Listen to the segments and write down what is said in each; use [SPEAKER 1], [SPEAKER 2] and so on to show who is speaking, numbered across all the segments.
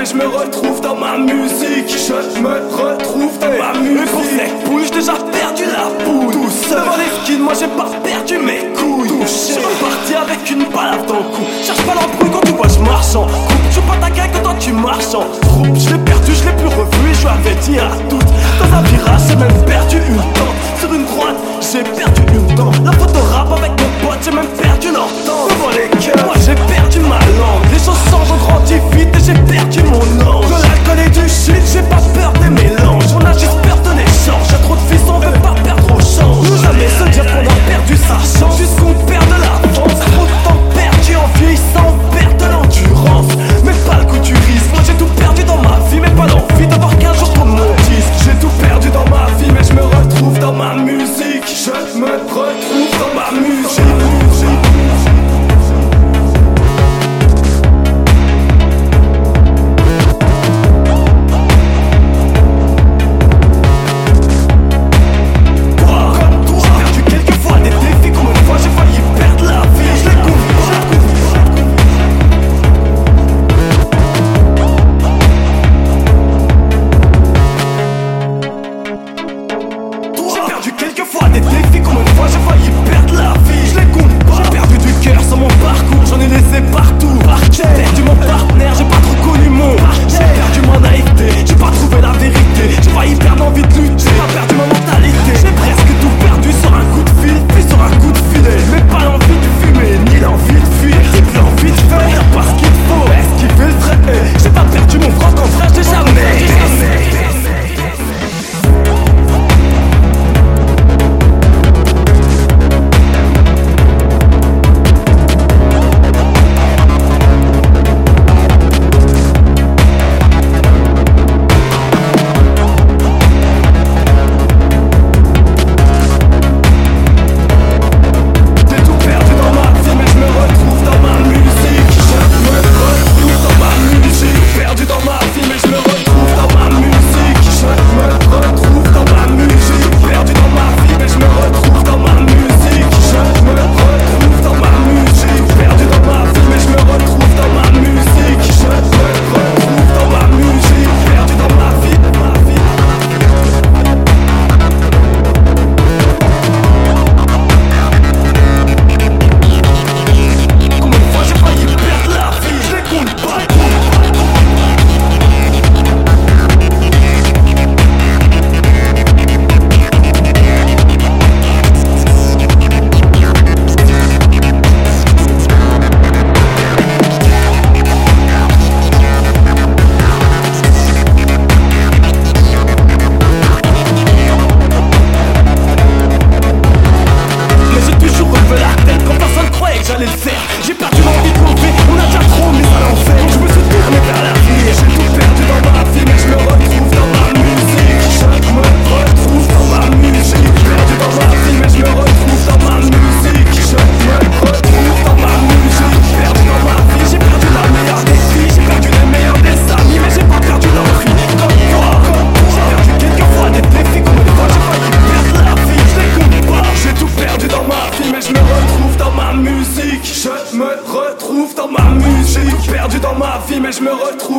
[SPEAKER 1] mais je me retrouve dans ma musique. Je me retrouve dans ma eh, musique. Mais pour cette bouche, déjà perdu la boule. Tout seul. Devant les skins, moi j'ai pas perdu mes couilles. Je pas parti avec une balle dans le cou. Cherche pas l'embrouille quand tu vois, je marche en coupe. Je pas ta gueule quand toi tu marches en troupe. Je l'ai perdu, je l'ai plus revu et je l'avais dit à toutes. Dans un virage, j'ai même perdu une dent. Sur une droite, j'ai perdu une dent. La photo rap avec mon pote, j'ai même perdu leur. Je me retrouve dans ma musique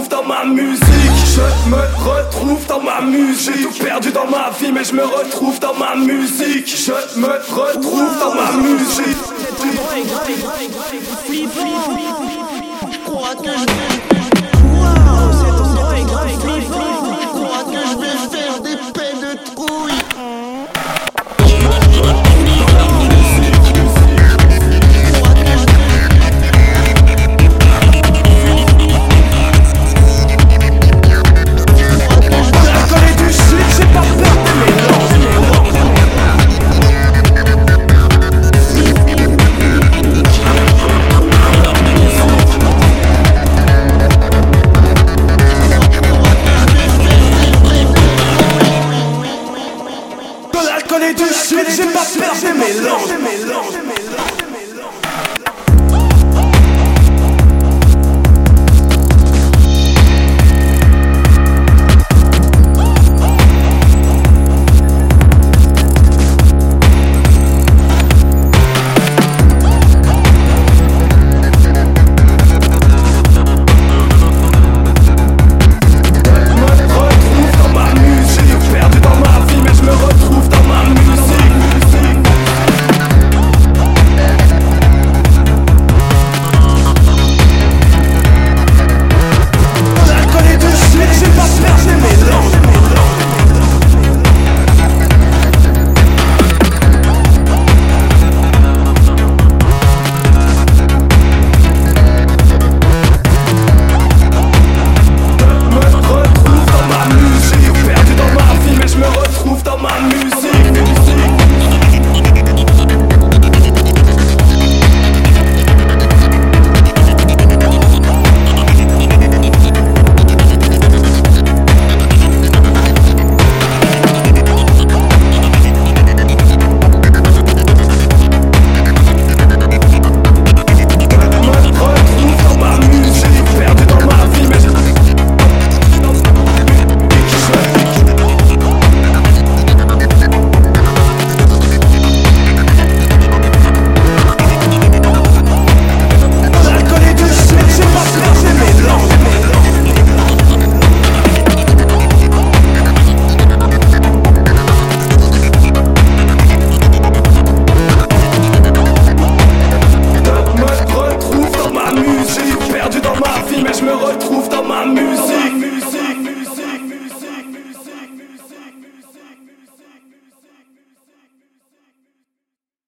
[SPEAKER 1] retrouve dans ma musique. Je me retrouve dans ma musique. J'ai tout perdu dans ma vie mais je me retrouve dans ma musique. Je me retrouve dans ma musique. mélange, mélange.